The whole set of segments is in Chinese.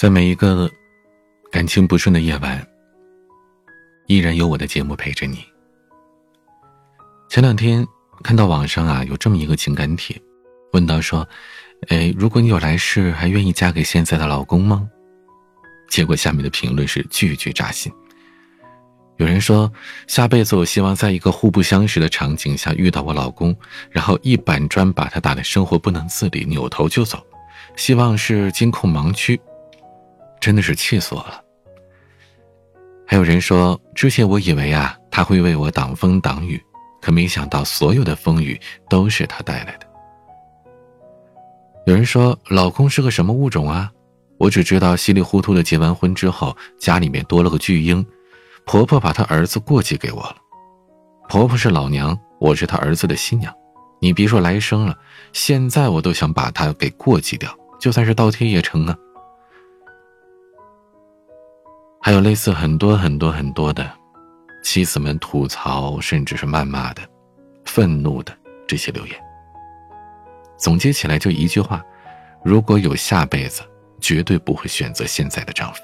在每一个感情不顺的夜晚，依然有我的节目陪着你。前两天看到网上啊有这么一个情感帖，问到说：“哎，如果你有来世，还愿意嫁给现在的老公吗？”结果下面的评论是句句扎心。有人说：“下辈子我希望在一个互不相识的场景下遇到我老公，然后一板砖把他打的生活不能自理，扭头就走。希望是监控盲区。”真的是气死我了。还有人说，之前我以为啊，他会为我挡风挡雨，可没想到所有的风雨都是他带来的。有人说，老公是个什么物种啊？我只知道稀里糊涂的结完婚之后，家里面多了个巨婴，婆婆把她儿子过继给我了。婆婆是老娘，我是她儿子的新娘。你别说来生了，现在我都想把她给过继掉，就算是倒贴也成啊。还有类似很多很多很多的妻子们吐槽，甚至是谩骂的、愤怒的这些留言。总结起来就一句话：如果有下辈子，绝对不会选择现在的丈夫。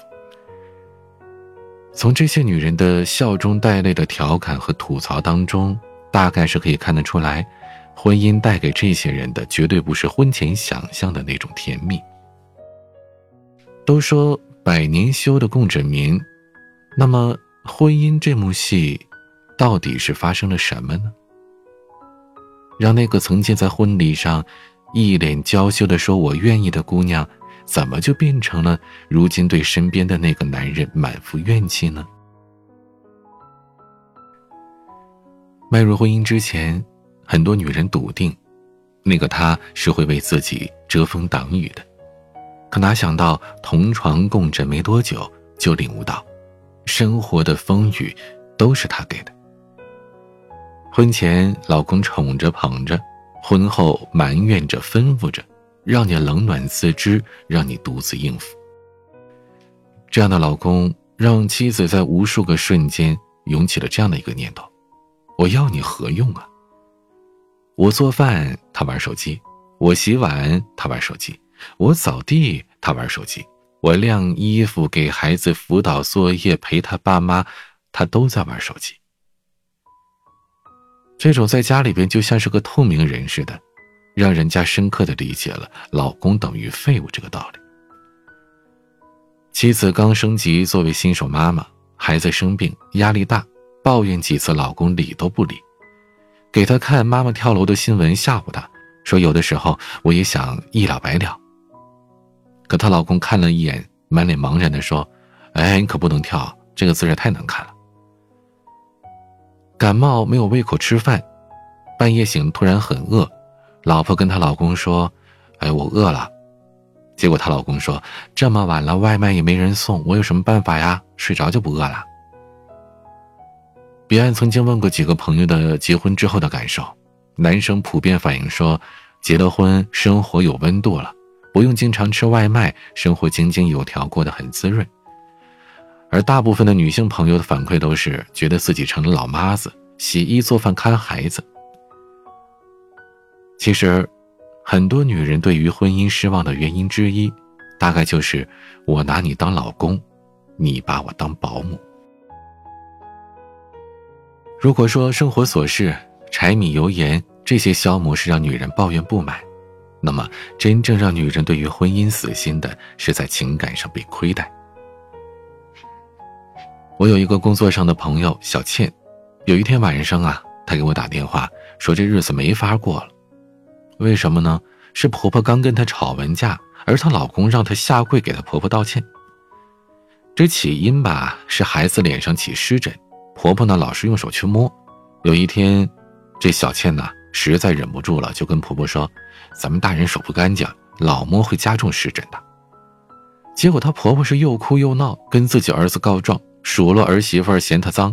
从这些女人的笑中带泪的调侃和吐槽当中，大概是可以看得出来，婚姻带给这些人的绝对不是婚前想象的那种甜蜜。都说。百年修的共枕眠，那么婚姻这幕戏，到底是发生了什么呢？让那个曾经在婚礼上一脸娇羞的说“我愿意”的姑娘，怎么就变成了如今对身边的那个男人满腹怨气呢？迈入婚姻之前，很多女人笃定，那个他是会为自己遮风挡雨的。可哪想到同床共枕没多久，就领悟到，生活的风雨都是他给的。婚前老公宠着捧着，婚后埋怨着吩咐着，让你冷暖自知，让你独自应付。这样的老公让妻子在无数个瞬间涌起了这样的一个念头：我要你何用啊？我做饭，他玩手机；我洗碗，他玩手机。我扫地，他玩手机；我晾衣服，给孩子辅导作业，陪他爸妈，他都在玩手机。这种在家里边就像是个透明人似的，让人家深刻的理解了“老公等于废物”这个道理。妻子刚升级，作为新手妈妈，孩子生病，压力大，抱怨几次，老公理都不理，给她看妈妈跳楼的新闻，吓唬她说：“有的时候我也想一了百了。”可她老公看了一眼，满脸茫然的说：“哎，你可不能跳，这个姿势太难看了。”感冒没有胃口吃饭，半夜醒突然很饿，老婆跟她老公说：“哎，我饿了。”结果她老公说：“这么晚了，外卖也没人送，我有什么办法呀？睡着就不饿了。”彼岸曾经问过几个朋友的结婚之后的感受，男生普遍反映说：“结了婚，生活有温度了。”不用经常吃外卖，生活井井有条，过得很滋润。而大部分的女性朋友的反馈都是觉得自己成了老妈子，洗衣做饭看孩子。其实，很多女人对于婚姻失望的原因之一，大概就是我拿你当老公，你把我当保姆。如果说生活琐事、柴米油盐这些消磨是让女人抱怨不满。那么，真正让女人对于婚姻死心的，是在情感上被亏待。我有一个工作上的朋友小倩，有一天晚上啊，她给我打电话说这日子没法过了。为什么呢？是婆婆刚跟她吵完架，而她老公让她下跪给她婆婆道歉。这起因吧，是孩子脸上起湿疹，婆婆呢老是用手去摸。有一天，这小倩呢。实在忍不住了，就跟婆婆说：“咱们大人手不干净，老摸会加重湿疹的。”结果她婆婆是又哭又闹，跟自己儿子告状，数落儿媳妇嫌她脏。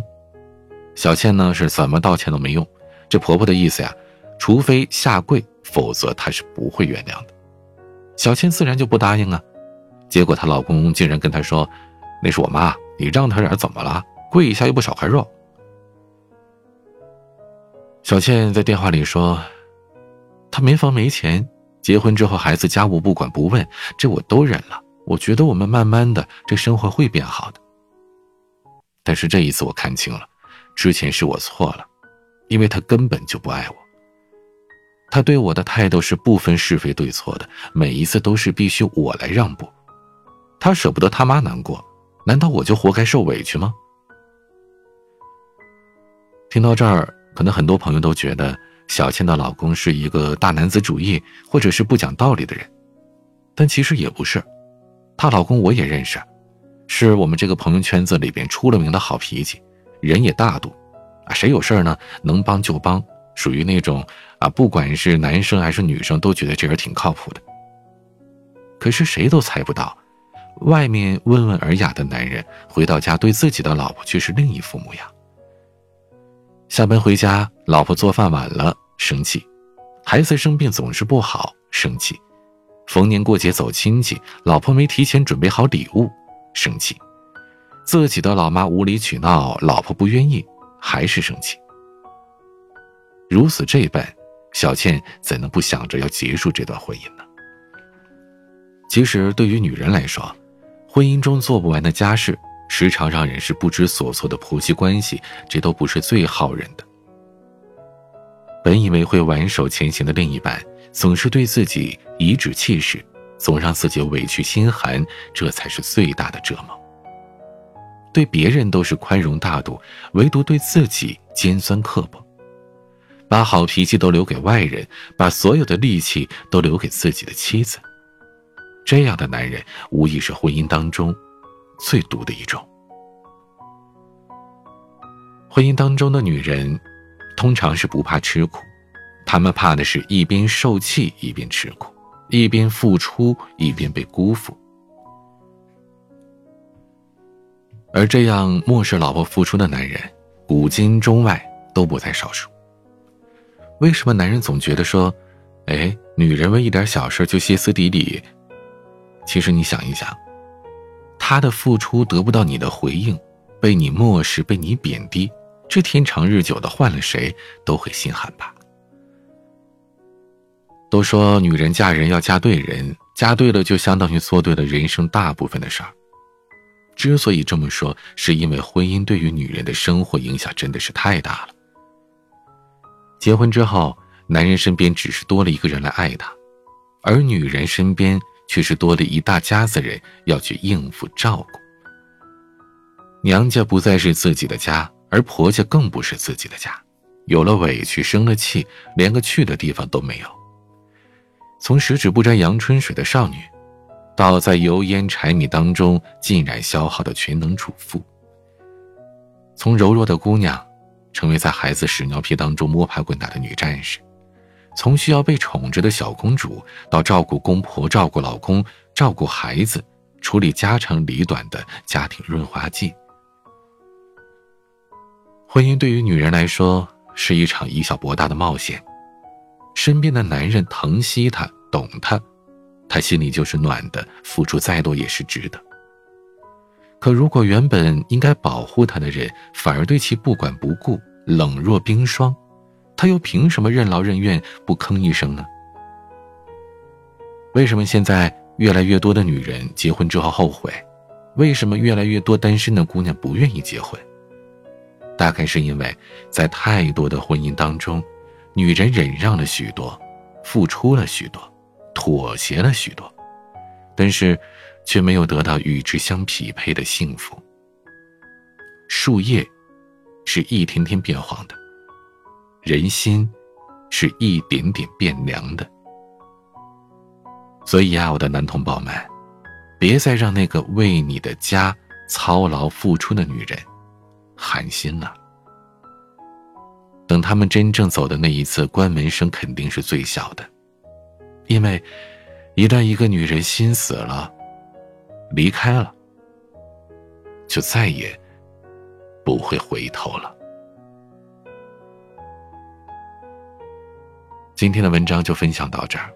小倩呢是怎么道歉都没用，这婆婆的意思呀，除非下跪，否则她是不会原谅的。小倩自然就不答应啊。结果她老公竟然跟她说：“那是我妈，你让她点怎么了？跪一下又不少块肉。”小倩在电话里说：“她没房没钱，结婚之后孩子家务不管不问，这我都忍了。我觉得我们慢慢的这生活会变好的。但是这一次我看清了，之前是我错了，因为他根本就不爱我。他对我的态度是不分是非对错的，每一次都是必须我来让步。他舍不得他妈难过，难道我就活该受委屈吗？听到这儿，可能很多朋友都觉得小倩的老公是一个大男子主义，或者是不讲道理的人，但其实也不是。她老公我也认识，是我们这个朋友圈子里边出了名的好脾气，人也大度，啊，谁有事呢能帮就帮，属于那种啊，不管是男生还是女生都觉得这人挺靠谱的。可是谁都猜不到，外面温文尔雅的男人回到家对自己的老婆却是另一副模样。下班回家，老婆做饭晚了，生气；孩子生病总是不好，生气；逢年过节走亲戚，老婆没提前准备好礼物，生气；自己的老妈无理取闹，老婆不愿意，还是生气。如此这般，小倩怎能不想着要结束这段婚姻呢？其实，对于女人来说，婚姻中做不完的家事。时常让人是不知所措的婆媳关系，这都不是最耗人的。本以为会挽手前行的另一半，总是对自己颐指气使，总让自己委屈心寒，这才是最大的折磨。对别人都是宽容大度，唯独对自己尖酸刻薄，把好脾气都留给外人，把所有的力气都留给自己的妻子。这样的男人，无疑是婚姻当中。最毒的一种。婚姻当中的女人，通常是不怕吃苦，她们怕的是一边受气一边吃苦，一边付出一边被辜负。而这样漠视老婆付出的男人，古今中外都不在少数。为什么男人总觉得说，哎，女人为一点小事就歇斯底里？其实你想一想。他的付出得不到你的回应，被你漠视，被你贬低，这天长日久的，换了谁都会心寒吧。都说女人嫁人要嫁对人，嫁对了就相当于做对了人生大部分的事儿。之所以这么说，是因为婚姻对于女人的生活影响真的是太大了。结婚之后，男人身边只是多了一个人来爱他，而女人身边。却是多了一大家子人要去应付照顾。娘家不再是自己的家，而婆家更不是自己的家，有了委屈，生了气，连个去的地方都没有。从十指不沾阳春水的少女，到在油烟柴米当中浸染消耗的全能主妇；从柔弱的姑娘，成为在孩子屎尿屁当中摸爬滚打的女战士。从需要被宠着的小公主，到照顾公婆、照顾老公、照顾孩子、处理家长里短的家庭润滑剂，婚姻对于女人来说是一场以小博大的冒险。身边的男人疼惜她、懂她，她心里就是暖的，付出再多也是值得。可如果原本应该保护她的人，反而对其不管不顾、冷若冰霜。他又凭什么任劳任怨不吭一声呢？为什么现在越来越多的女人结婚之后后悔？为什么越来越多单身的姑娘不愿意结婚？大概是因为，在太多的婚姻当中，女人忍让了许多，付出了许多，妥协了许多，但是，却没有得到与之相匹配的幸福。树叶，是一天天变黄的。人心，是一点点变凉的。所以啊，我的男同胞们，别再让那个为你的家操劳付出的女人寒心了。等他们真正走的那一次，关门声肯定是最小的，因为一旦一个女人心死了，离开了，就再也不会回头了。今天的文章就分享到这儿，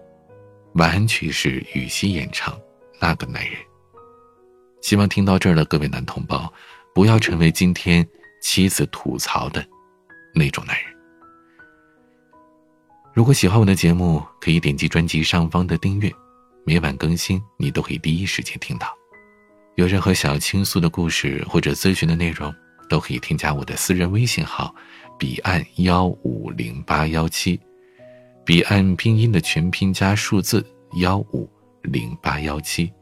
晚安曲是羽西演唱《那个男人》。希望听到这儿的各位男同胞，不要成为今天妻子吐槽的那种男人。如果喜欢我的节目，可以点击专辑上方的订阅，每晚更新，你都可以第一时间听到。有任何想要倾诉的故事或者咨询的内容，都可以添加我的私人微信号：彼岸幺五零八幺七，彼岸拼音的全拼加数字幺五零八幺七。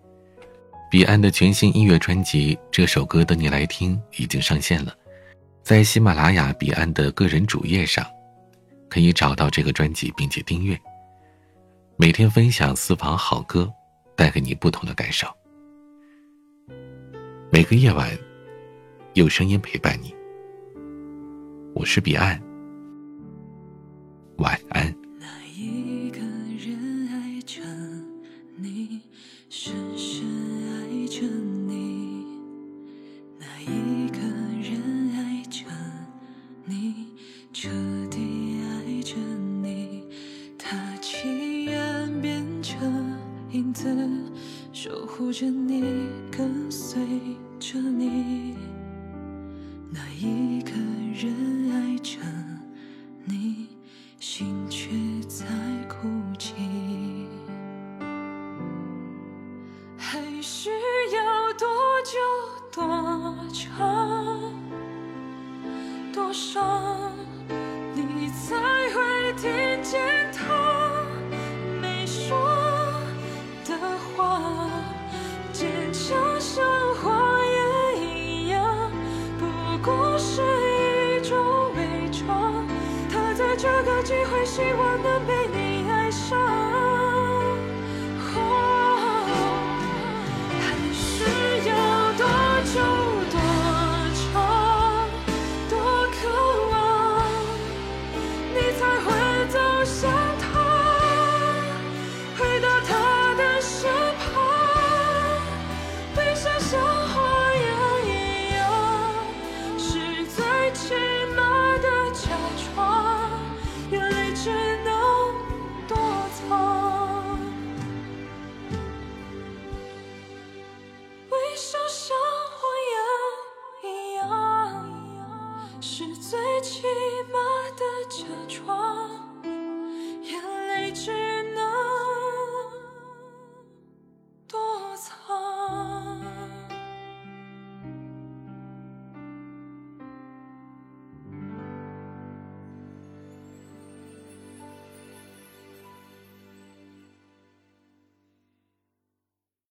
彼岸的全新音乐专辑《这首歌等你来听》已经上线了，在喜马拉雅彼岸的个人主页上，可以找到这个专辑并且订阅。每天分享私房好歌，带给你不同的感受。每个夜晚，有声音陪伴你。我是彼岸，晚安。这个机会，希望能被你起码的假装。